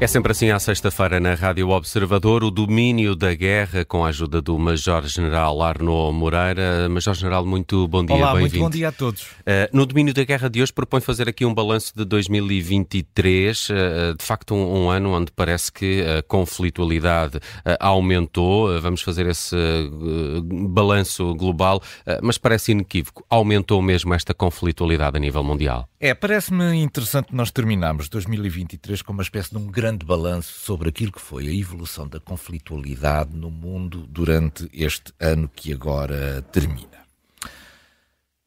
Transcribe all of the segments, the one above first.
É sempre assim à sexta-feira na Rádio Observador, o domínio da guerra com a ajuda do Major-General Arnaud Moreira. Major-General, muito bom dia, Olá, muito bom dia a todos. Uh, no domínio da guerra de hoje propõe fazer aqui um balanço de 2023, uh, de facto um, um, ano onde parece que a conflitualidade uh, aumentou. vamos fazer esse balanço global, mas parece inequívoco. Aumentou mesmo esta conflitualidade a nível mundial? É, parece-me interessante nós terminarmos 2023 com uma espécie de um grande balanço sobre aquilo que foi a evolução da conflitualidade no mundo durante este ano que agora termina.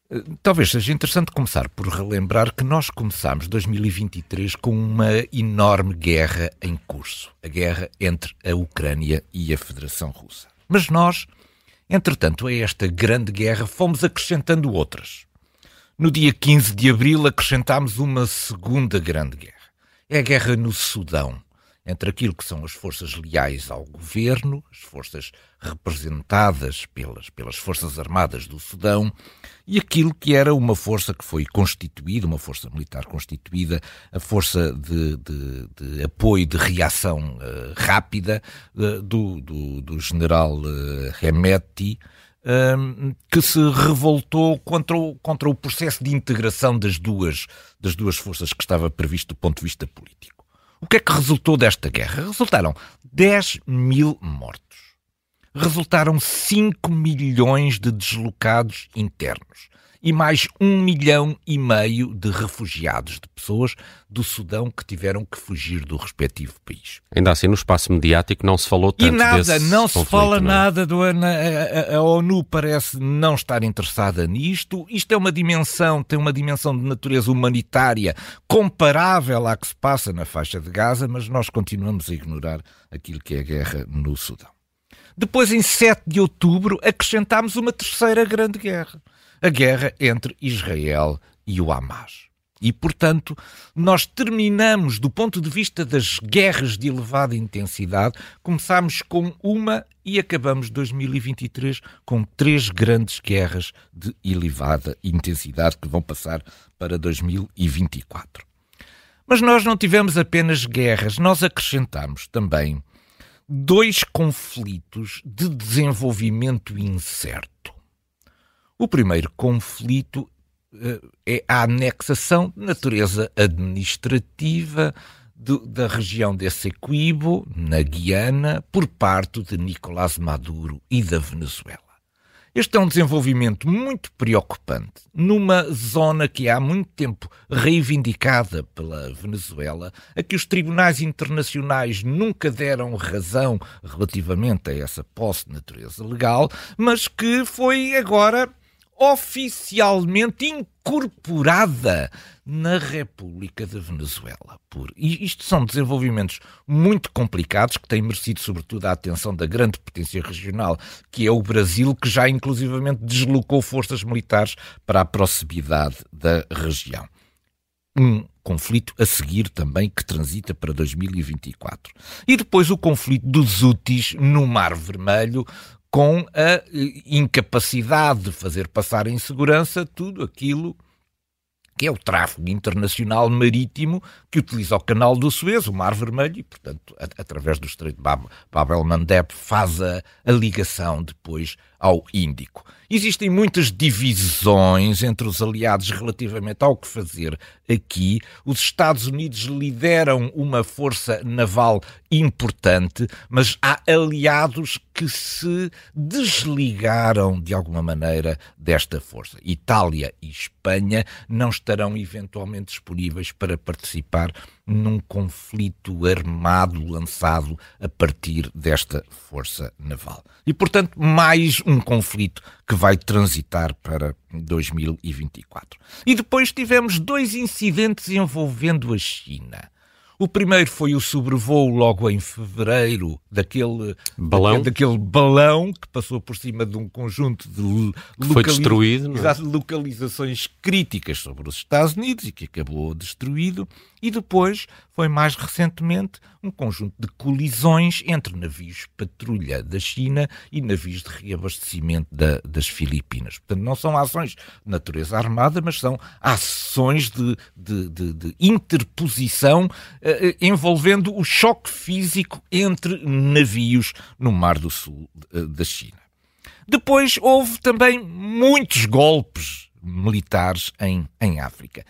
Eh, talvez seja interessante começar por relembrar que nós começámos 2023 com uma enorme guerra em curso, a guerra entre a Ucrânia e a Federação Russa. Mas nós, entretanto, a esta grande guerra fomos acrescentando outras. No dia 15 de abril acrescentámos uma segunda grande guerra. É a guerra no Sudão, entre aquilo que são as forças leais ao governo, as forças representadas pelas, pelas Forças Armadas do Sudão, e aquilo que era uma força que foi constituída, uma força militar constituída, a força de, de, de apoio, de reação uh, rápida uh, do, do, do, general uh, Que se revoltou contra o, contra o processo de integração das duas, das duas forças que estava previsto do ponto de vista político. O que é que resultou desta guerra? Resultaram 10 mil mortos. Resultaram 5 milhões de deslocados internos e mais um milhão e meio de refugiados, de pessoas do Sudão que tiveram que fugir do respectivo país. Ainda assim, no espaço mediático não se falou tanto E nada, não se fala não é? nada do a, a, a, ONU parece não estar interessada nisto. Isto é uma dimensão, tem uma dimensão de natureza humanitária comparável à que se passa na faixa de Gaza, mas nós continuamos a ignorar aquilo que é a guerra no Sudão. Depois, em 7 de outubro, acrescentámos uma terceira grande guerra a guerra entre Israel e o Hamas. E, portanto, nós terminamos, do ponto de vista das guerras de elevada intensidade, começámos com uma e acabamos 2023 com três grandes guerras de elevada intensidade que vão passar para 2024. Mas nós não tivemos apenas guerras, nós acrescentamos também dois conflitos de desenvolvimento incerto. O primeiro conflito uh, é a anexação de natureza administrativa do, da região de Essequibo, na Guiana, por parte de Nicolás Maduro e da Venezuela. Este é um desenvolvimento muito preocupante numa zona que há muito tempo reivindicada pela Venezuela, a que os tribunais internacionais nunca deram razão relativamente a essa posse de natureza legal, mas que foi agora oficialmente incorporada na República da Venezuela. Por, e isto são desenvolvimentos muito complicados que têm merecido, sobretudo, a atenção da grande potência regional, que é o Brasil, que já inclusivamente deslocou forças militares para a proximidade da região. Um conflito a seguir também que transita para 2024. E depois o conflito dos Houthis no Mar Vermelho, com a incapacidade de fazer passar em segurança tudo aquilo que é o tráfego internacional marítimo que utiliza o canal do Suez, o Mar Vermelho, e, portanto, a, através do Estreito de Bab, Bab el-Mandeb, faz a, a ligação depois ao Índico. Existem muitas divisões entre os aliados relativamente ao que fazer aqui. Os Estados Unidos lideram uma força naval importante, mas há aliados que se desligaram de alguma maneira desta força. Itália e Espanha não estarão eventualmente disponíveis para participar num conflito armado lançado a partir desta força naval. E, portanto, mais um conflito que vai transitar para 2024. E depois tivemos dois incidentes envolvendo a China. O primeiro foi o sobrevoo logo em fevereiro daquele balão, daquele, daquele balão que passou por cima de um conjunto de foi destruído, é? localizações críticas sobre os Estados Unidos e que acabou destruído. E depois foi mais recentemente um conjunto de colisões entre navios patrulha da China e navios de reabastecimento da, das Filipinas. Portanto, não são ações de natureza armada, mas são ações de, de, de, de interposição eh, envolvendo o choque físico entre navios no Mar do Sul eh, da China. Depois houve também muitos golpes militares em, em África.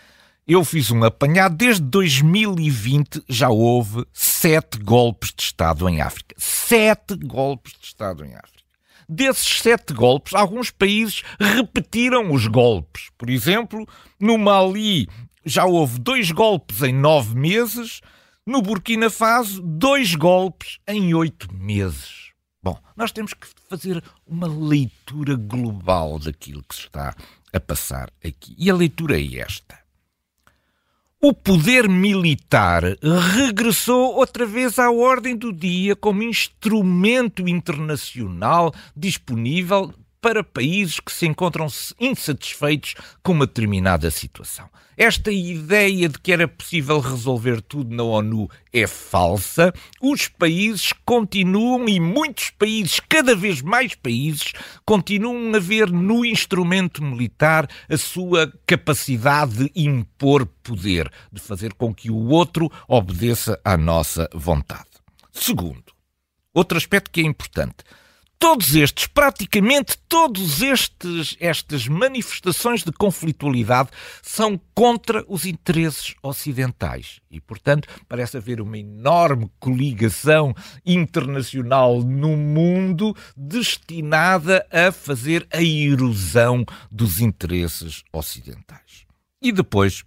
Eu fiz um apanhado, desde 2020 já houve sete golpes de Estado em África. Sete golpes de Estado em África. Desses sete golpes, alguns países repetiram os golpes. Por exemplo, no Mali já houve dois golpes em nove meses, no Burkina Faso, dois golpes em oito meses. Bom, nós temos que fazer uma leitura global daquilo que se está a passar aqui. E a leitura é esta. O poder militar regressou outra vez à ordem do dia como instrumento internacional disponível para países que se encontram insatisfeitos com uma determinada situação. Esta ideia de que era possível resolver tudo na ONU é falsa. Os países continuam, e muitos países, cada vez mais países, continuam a ver no instrumento militar a sua capacidade de impor poder, de fazer com que o outro obedeça à nossa vontade. Segundo, outro aspecto que é importante todos estes, praticamente todos estes, estas manifestações de conflitualidade são contra os interesses ocidentais. E, portanto, parece haver uma enorme coligação internacional no mundo destinada a fazer a erosão dos interesses ocidentais. E depois,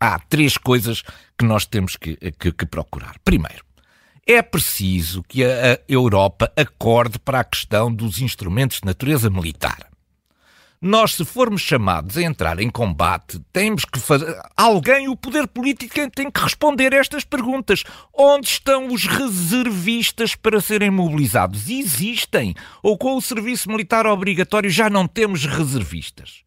há três coisas que nós temos que, que, que procurar. Primeiro, é preciso que a Europa acorde para a questão dos instrumentos de natureza militar. Nós, se formos chamados a entrar em combate, temos que fazer. Alguém, o poder político, tem que responder a estas perguntas. Onde estão os reservistas para serem mobilizados? Existem. Ou com o serviço militar obrigatório já não temos reservistas?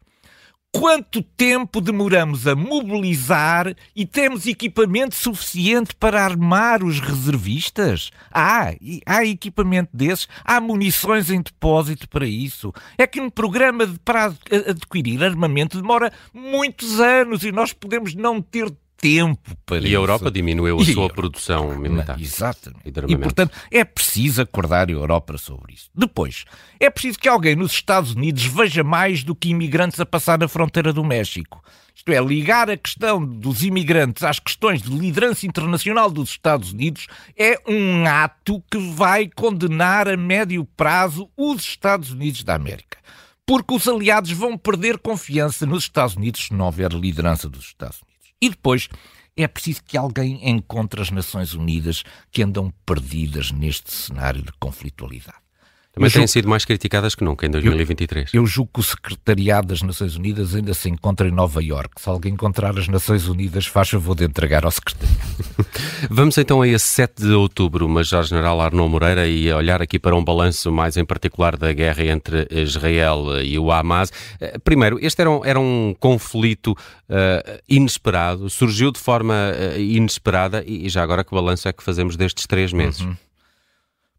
Quanto tempo demoramos a mobilizar e temos equipamento suficiente para armar os reservistas? Há, há equipamento desses, há munições em depósito para isso. É que um programa de, para adquirir armamento demora muitos anos e nós podemos não ter tempo para E isso. a Europa diminuiu a sua produção militar. Exatamente. E, e, portanto, é preciso acordar a Europa sobre isso. Depois, é preciso que alguém nos Estados Unidos veja mais do que imigrantes a passar na fronteira do México. Isto é, ligar a questão dos imigrantes às questões de liderança internacional dos Estados Unidos é um ato que vai condenar a médio prazo os Estados Unidos da América. Porque os aliados vão perder confiança nos Estados Unidos se não houver liderança dos Estados Unidos. E depois é preciso que alguém encontre as Nações Unidas que andam perdidas neste cenário de conflitualidade. Também têm sido mais criticadas que nunca em 2023. Eu, eu julgo que o Secretariado das Nações Unidas ainda se encontra em Nova Iorque. Se alguém encontrar as Nações Unidas, faz favor de entregar ao Secretariado. Vamos então a esse 7 de outubro, Major-General Arnaud Moreira, e olhar aqui para um balanço mais em particular da guerra entre Israel e o Hamas. Eh, primeiro, este era um, era um conflito uh, inesperado, surgiu de forma uh, inesperada, e já agora que balanço é que fazemos destes três meses? Uhum.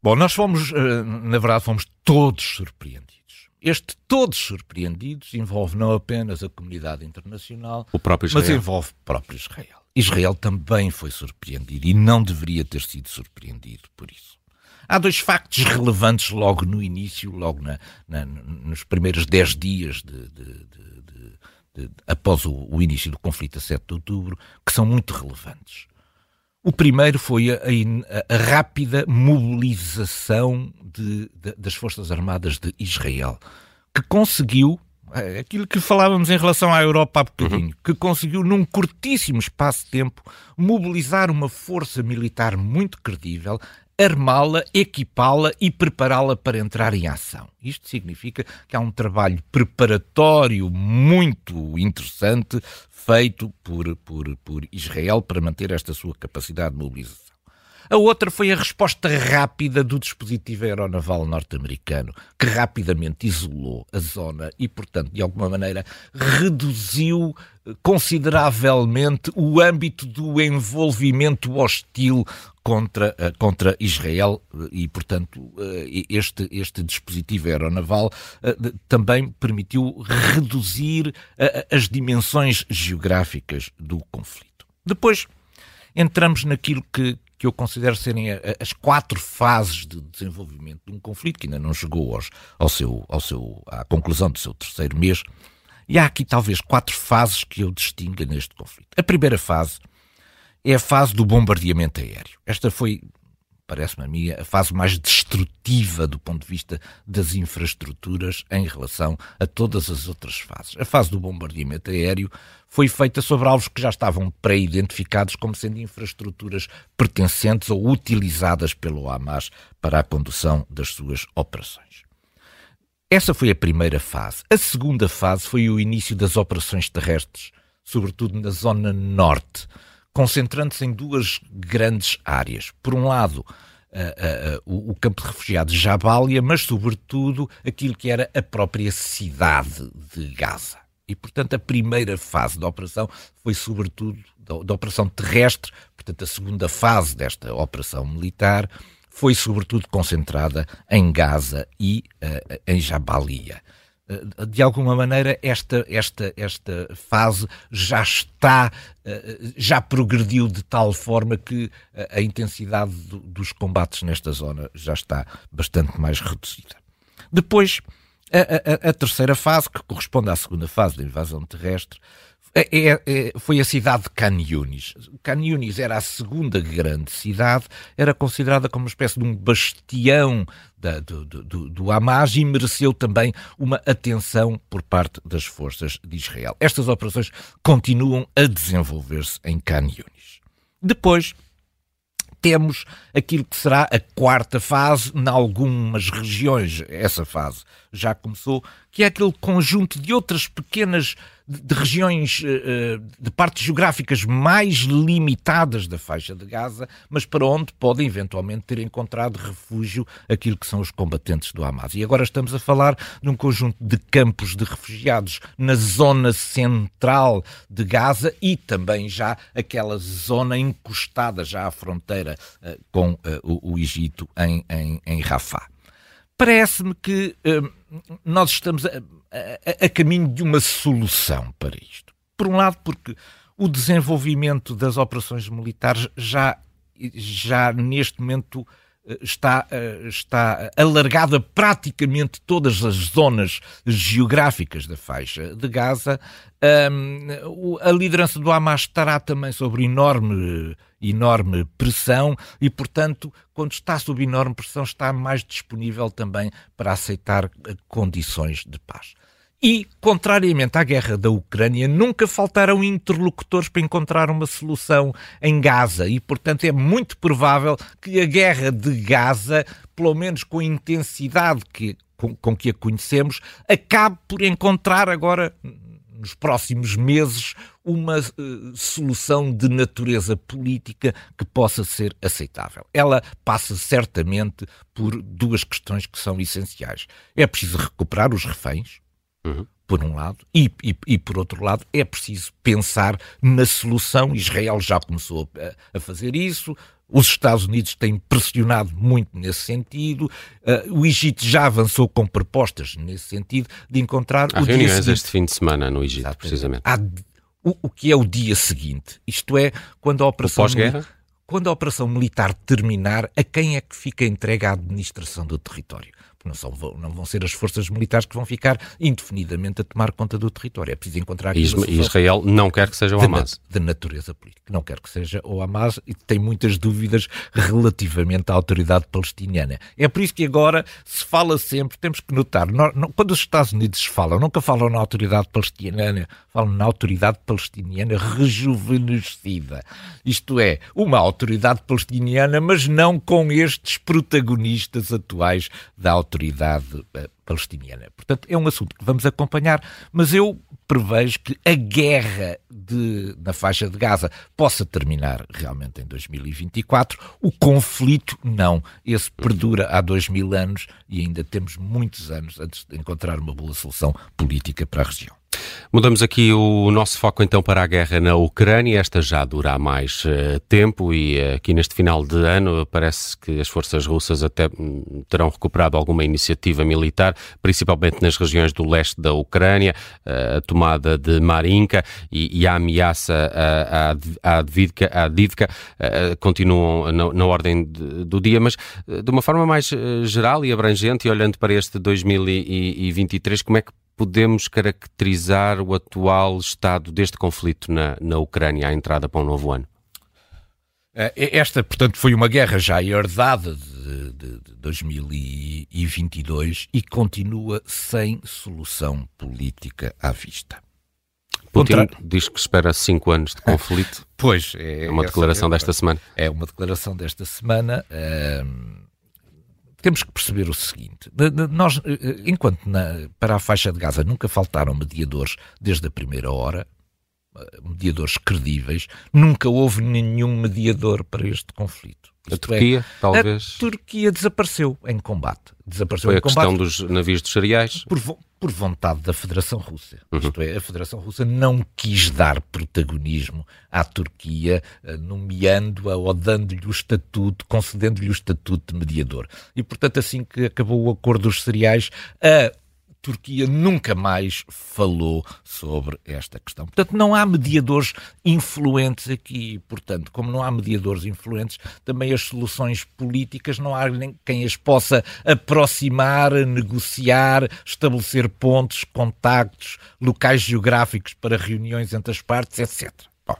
Bom, nós fomos, eh, na verdade, fomos todos surpreendidos. Este todos surpreendidos envolve não apenas a comunidade internacional, mas envolve o próprio Israel. Israel também foi surpreendido e não deveria ter sido surpreendido por isso. Há dois factos relevantes logo no início, logo na, na, nos primeiros dez dias de, de, de, após o, o, início do conflito a 7 de outubro, que são muito relevantes. O primeiro foi a, a, a rápida mobilização de, de, das Forças Armadas de Israel, que conseguiu é, aquilo que falávamos em relação à Europa há bocadinho, uhum. que conseguiu num curtíssimo espaço de tempo mobilizar uma força militar muito credível, armá-la, equipá-la e prepará-la para entrar em ação. Isto significa que há um trabalho preparatório muito interessante feito por, por, por Israel para manter esta sua capacidade de mobilização. A outra foi a resposta rápida do dispositivo aeronaval norte-americano, que rapidamente isolou a zona e, portanto, de alguma maneira, reduziu eh, consideravelmente o âmbito do envolvimento hostil contra, eh, contra Israel eh, e, portanto, este, este dispositivo aeronaval também permitiu reduzir as dimensões geográficas do conflito. Depois entramos naquilo que, que eu considero serem as quatro fases de desenvolvimento de um conflito que ainda não chegou aos, ao seu, ao seu, à conclusão do seu terceiro mês. E há aqui talvez quatro fases que eu distinga neste conflito. A primeira fase é a fase do bombardeamento aéreo. Esta foi parece-me a mim, a fase mais destrutiva do ponto de vista das infraestruturas em relação a todas as outras fases. A fase do bombardeamento aéreo foi feita sobre alvos que já estavam pré-identificados como sendo infraestruturas pertencentes ou utilizadas pelo Hamas para a condução das suas operações. Essa foi a primeira fase. A segunda fase foi o início das operações terrestres, sobretudo na zona norte concentrando-se em duas grandes áreas. Por um lado, Uh, uh, uh, o, campo de refugiados Jabalia, mas sobretudo aquilo que era a própria cidade de Gaza. E, portanto, a primeira fase da operação foi sobretudo da, da operação terrestre, portanto, a segunda fase desta operação militar foi sobretudo concentrada em Gaza e em Jabalia. Eh, de alguma maneira esta, esta, esta fase já está, eh, já progrediu de tal forma que a intensidade dos combates nesta zona já está bastante mais reduzida. Depois, a, a, a terceira fase, que corresponde à segunda fase da invasão terrestre, é, é, é, foi a cidade de Khan Yunis. Khan Yunis era a segunda grande cidade, era considerada como uma espécie de um bastião da, do, do, do Hamas e mereceu também uma atenção por parte das forças de Israel. Estas operações continuam a desenvolver-se em Khan Yunis. Depois, temos aquilo que será a quarta fase, em algumas regiões, essa fase já começou, que é aquele conjunto de outras pequenas de, regiões, eh, eh, de partes geográficas mais limitadas da faixa de Gaza, mas para onde podem eventualmente ter encontrado refúgio aquilo que são os combatentes do Hamas. E agora estamos a falar de um conjunto de campos de refugiados na zona central de Gaza e também já aquela zona encostada já à fronteira uh, com o, o, Egito em, em, em Rafah. Parece-me que uh, nós estamos a, a, a caminho de uma solução para isto. Por um lado, porque o desenvolvimento das operações militares já, já neste momento está, eh, está alargada praticamente todas as zonas geográficas da faixa de Gaza. a liderança do Hamas estará também sobre enorme, enorme pressão e, portanto, quando está sob enorme pressão, está mais disponível também para aceitar eh, condições de paz. E, contrariamente à guerra da Ucrânia, nunca faltaram interlocutores para encontrar uma solução em Gaza. E, portanto, é muito provável que a guerra de Gaza, pelo menos com a intensidade que, com, com que a conhecemos, acabe por encontrar agora nos próximos meses uma uh, solução de natureza política que possa ser aceitável. Ela passa certamente por duas questões que são essenciais. É preciso recuperar os reféns, Uhum. Por um lado, e, e, e, por outro lado, é preciso pensar na solução. Israel já começou a, a fazer isso, os Estados Unidos têm pressionado muito nesse sentido. Uh, o Egito já avançou com propostas nesse sentido de encontrar. Há o reuniões dia seguinte. este fim de semana no Egito, precisamente. Há, o, o, que é o dia seguinte? Isto é, quando a operação. Pós-guerra? Quando a operação militar terminar, a quem é que fica entregue a administração do território? Não, são, não vão ser as forças militares que vão ficar indefinidamente a tomar conta do território. É preciso encontrar aqui E Israel não quer que seja o Hamas. De, de natureza política. Não quer que seja o Hamas e tem muitas dúvidas relativamente à autoridade palestiniana. É por isso que agora se fala sempre, temos que notar, quando os Estados Unidos falam, nunca falam na autoridade palestiniana, falam na autoridade palestiniana rejuvenescida. Isto é, uma autoridade palestiniana, mas não com estes protagonistas atuais da autoridade autoridade eh, palestiniana. Portanto, é um assunto que vamos acompanhar, mas eu prevejo que a guerra de, na faixa de Gaza possa terminar realmente em 2024. O conflito, não. Esse perdura há dois mil anos e ainda temos muitos anos antes de encontrar uma boa solução política para a região. Mudamos aqui o nosso foco então para a guerra na Ucrânia. Esta já dura há mais uh, tempo e uh, aqui neste final de ano parece que as forças russas até hum, terão recuperado alguma iniciativa militar, principalmente nas regiões do leste da Ucrânia, uh, a tomada de Marinka e, e a ameaça à Advivka continuam na, na ordem de, do dia, mas de uma forma mais geral e abrangente e olhando para este 2023, como é que podemos caracterizar o atual estado deste conflito na, na Ucrânia à entrada para um novo ano? É, esta, portanto, foi uma guerra já herdada de, de, de 2022 e continua sem solução política à vista. Putin Contra... diz que espera cinco anos de conflito. pois, é, é uma declaração é, desta semana. É uma declaração desta semana. Hum, temos que perceber o seguinte: nós, eh, eh, enquanto na, para a faixa de Gaza nunca faltaram mediadores desde a primeira hora, eh, mediadores credíveis, nunca houve nenhum mediador para este conflito. A Turquia, é, talvez. A Turquia desapareceu em combate. Desapareceu Foi a questão dos navios dos cereais? Por, por vontade da Federação Russa. Uhum. Isto é, a Federação Russa não quis dar protagonismo à Turquia, eh, nomeando-a ou dando-lhe o estatuto, concedendo-lhe o estatuto de mediador. E, portanto, assim que acabou o acordo dos cereais, a Turquia nunca mais falou sobre esta questão. Portanto, não há mediadores influentes aqui. Portanto, como não há mediadores influentes, também as soluções políticas não há quem as possa aproximar, negociar, estabelecer pontos, contactos, locais geográficos para reuniões entre as partes, etc. Bom,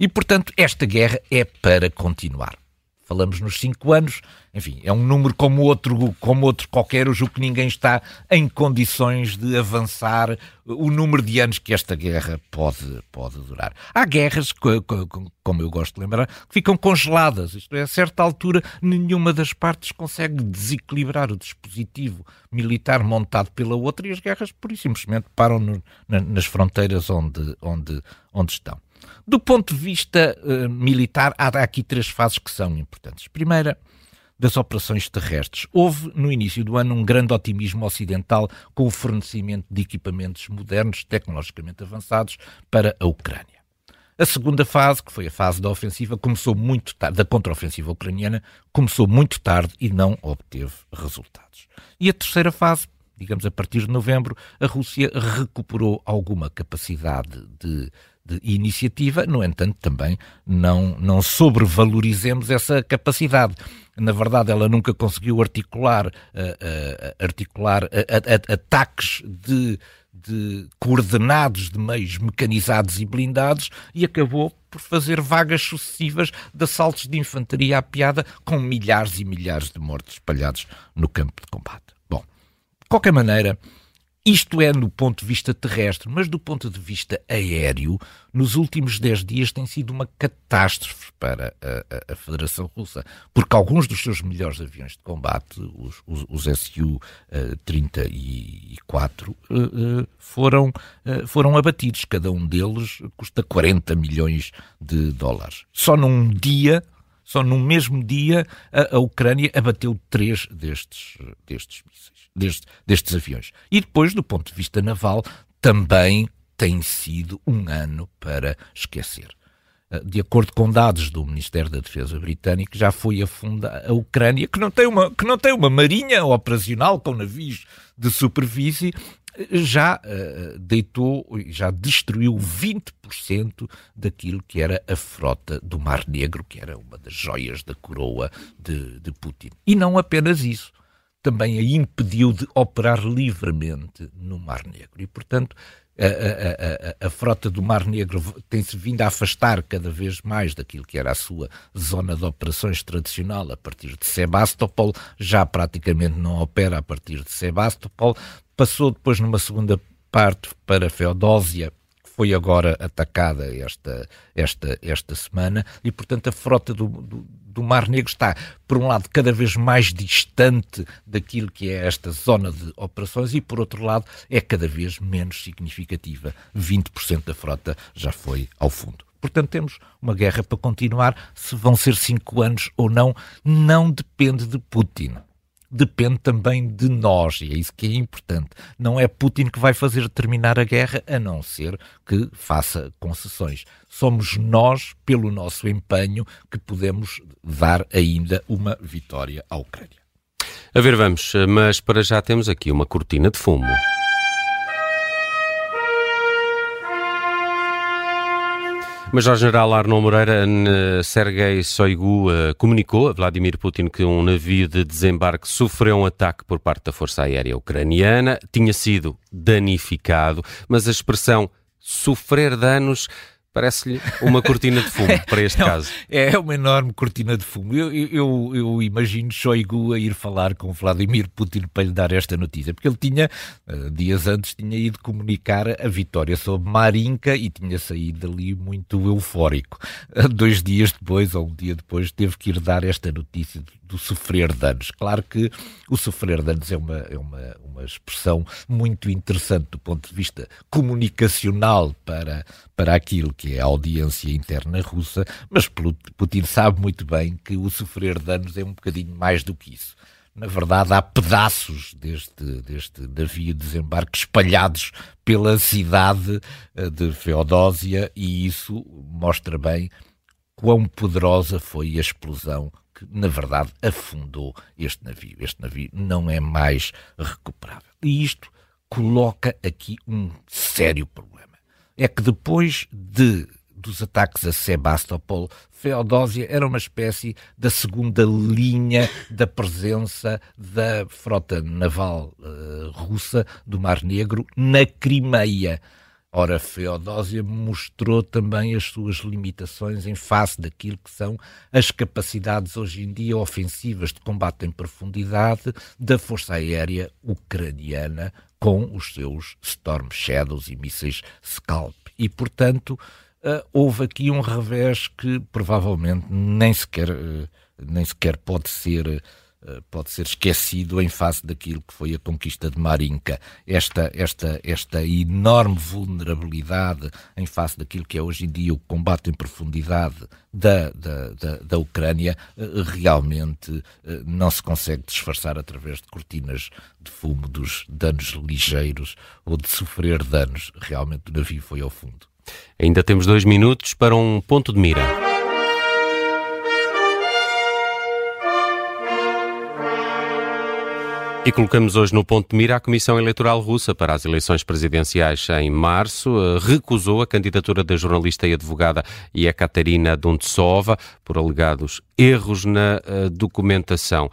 e, portanto, esta guerra é para continuar falamos nos cinco anos, enfim, é um número como outro, como outro qualquer, eu julgo que ninguém está em condições de avançar o número de anos que esta guerra pode, pode durar. Há guerras, como eu gosto de lembrar, que ficam congeladas, isto é, a certa altura nenhuma das partes consegue desequilibrar o dispositivo militar montado pela outra e as guerras, por isso, simplesmente param no, nas fronteiras onde, onde, onde estão. Do ponto de vista uh, militar, há aqui três fases que são importantes. Primeira, das operações terrestres. Houve, no início do ano, um grande otimismo ocidental com o fornecimento de equipamentos modernos, tecnologicamente avançados, para a Ucrânia. A segunda fase, que foi a fase da ofensiva, começou muito tarde, da contraofensiva ucraniana, começou muito tarde e não obteve resultados. E a terceira fase, digamos a partir de novembro, a Rússia recuperou alguma capacidade de de iniciativa, no entanto, também não, não sobrevalorizemos essa capacidade. Na verdade, ela nunca conseguiu articular, uh, uh, articular uh, ataques de, de coordenados de meios mecanizados e blindados e acabou por fazer vagas sucessivas de assaltos de infantaria à piada com milhares e milhares de mortos espalhados no campo de combate. Qualquer maneira, isto é no ponto de vista terrestre, mas do ponto de vista aéreo, nos últimos 10 dias tem sido uma catástrofe para a, a, a Federação Russa, porque alguns dos seus melhores aviões de combate, os, os, os Su-34, uh, uh, foram, uh, foram abatidos. Cada um deles custa 40 milhões de dólares. Só num dia só num mesmo dia a, a Ucrânia abateu três destes, destes mísseis, destes, destes aviões. E depois, do ponto de vista naval, também tem sido um ano para esquecer. Ah, de acordo com dados do Ministério da Defesa britânico, já foi afundada a Ucrânia, que não tem uma, que não tem uma marinha operacional com navios de superfície, já uh, deitou, já destruiu 20% daquilo que era a frota do Mar Negro, que era uma das joias da coroa de, de Putin. E não apenas isso, também a impediu de operar livremente no Mar Negro. E, portanto, a, a, a, a, frota do Mar Negro tem-se vindo a afastar cada vez mais daquilo que era a sua zona de operações tradicional a partir de Sebastopol, já praticamente não opera a partir de Sebastopol, passou depois numa segunda parte para Feodósia, que foi agora atacada esta, esta, esta semana, e portanto a frota do, do do Mar Negro está, por um lado, cada vez mais distante daquilo que é esta zona de operações e, por outro lado, é cada vez menos significativa. 20% da frota já foi ao fundo. Portanto, temos uma guerra para continuar. Se vão ser cinco anos ou não, não depende de Putin depende também de nós, e é isso que é importante. Não é Putin que vai fazer terminar a guerra, a não ser que faça concessões. Somos nós, pelo nosso empenho, que podemos dar ainda uma vitória à Ucrânia. A ver, vamos, mas para já temos aqui uma cortina de fumo. Major-General Arno Moreira, Sergei Shoigu uh, comunicou a Vladimir Putin que um navio de desembarque sofreu um ataque por parte da Força Aérea Ucraniana, tinha sido danificado, mas a expressão sofrer danos Parece-lhe uma cortina de fumo para este caso. É uma enorme cortina de fumo. Eu, eu, eu, imagino Shoigu a ir falar com Vladimir Putin para lhe dar esta notícia, porque ele tinha, eh, dias antes, tinha ido comunicar a vitória sobre Marinka e tinha saído dali muito eufórico. Eh, dois dias depois, ou um dia depois, teve que ir dar esta notícia do sofrer danos. Claro que o sofrer danos é uma, é uma, uma expressão muito interessante do ponto de vista comunicacional para, para aquilo que é a audiência interna russa, mas Putin sabe muito bem que o sofrer danos é um bocadinho mais do que isso. Na verdade, há pedaços deste, deste navio de desembarque espalhados pela cidade eh, de Feodósia e isso mostra bem quão poderosa foi a explosão que, na verdade, afundou este navio. Este navio não é mais recuperável. E isto coloca aqui um sério problema. É que depois de dos ataques a Sebastopol, Feodósia era uma espécie da segunda linha da presença da frota naval uh, russa do Mar Negro na Crimeia. Ora, Feodósia mostrou também as suas limitações em face daquilo que são as capacidades hoje em dia ofensivas de combate em profundidade da Força Aérea Ucraniana com os seus Storm Shadows e mísseis Scalp. E, portanto, uh, houve aqui um revés que provavelmente nem sequer, uh, nem sequer pode ser eh, pode ser esquecido em face daquilo que foi a conquista de Marinka. Esta, esta, esta enorme vulnerabilidade em face daquilo que é hoje em dia o combate em profundidade da, da, da, da Ucrânia eh, realmente eh, não se consegue disfarçar através de cortinas de fumo dos danos ligeiros ou de sofrer danos. Realmente o navio foi ao fundo. Ainda temos dois minutos para um ponto de mira. E colocamos hoje no ponto de mira a Comissão Eleitoral Russa para as eleições presidenciais em março. Eh, recusou a candidatura da jornalista e advogada Yekaterina Duntsova por alegados erros na uh, documentação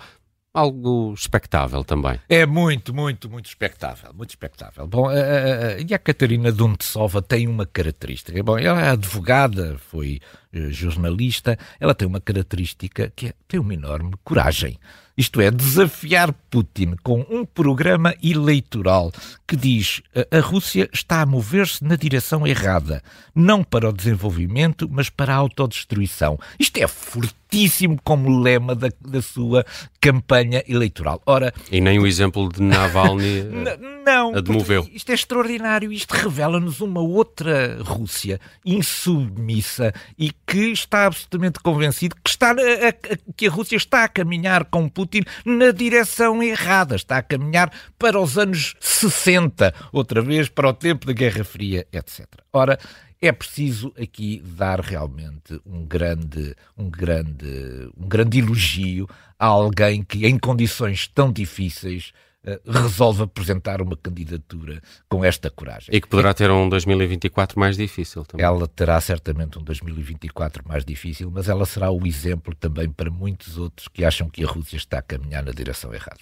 algo expectável também. É muito, muito, muito expectável, muito expectável. Bom, e a Catarina Duntsova tem uma característica. Bom, ela é advogada, foi eh, jornalista, ela tem uma característica que é, tem uma enorme coragem. Isto é, desafiar Putin com um programa eleitoral que diz a Rússia está a mover-se na direção errada, não para o desenvolvimento, mas para a autodestruição. Isto é fortíssimo como lema da, da sua campanha eleitoral. Ora, e nem o exemplo de Navalny não, demoveu. Isto é extraordinário. Isto revela-nos uma outra Rússia insubmissa e que está absolutamente convencido que, está a, a, que a Rússia está a caminhar com Putin na direção errada. Está a caminhar para os anos 60, outra vez para o tempo da Guerra Fria, etc. Ora, é preciso aqui dar realmente um grande, um grande, um grande elogio a alguém que, em condições tão difíceis, resolve apresentar uma candidatura com esta coragem. E que poderá ter um 2024 mais difícil também. Ela terá certamente um 2024 mais difícil, mas ela será o exemplo também para muitos outros que acham que a Rússia está a caminhar na direção errada.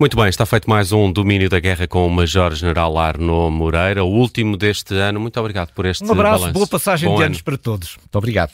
Muito bem, está feito mais um Domínio da Guerra com o Major-General Arno Moreira, o último deste ano. Muito obrigado por este Um abraço, balanço. boa passagem Bom de ano. anos para todos. Muito obrigado.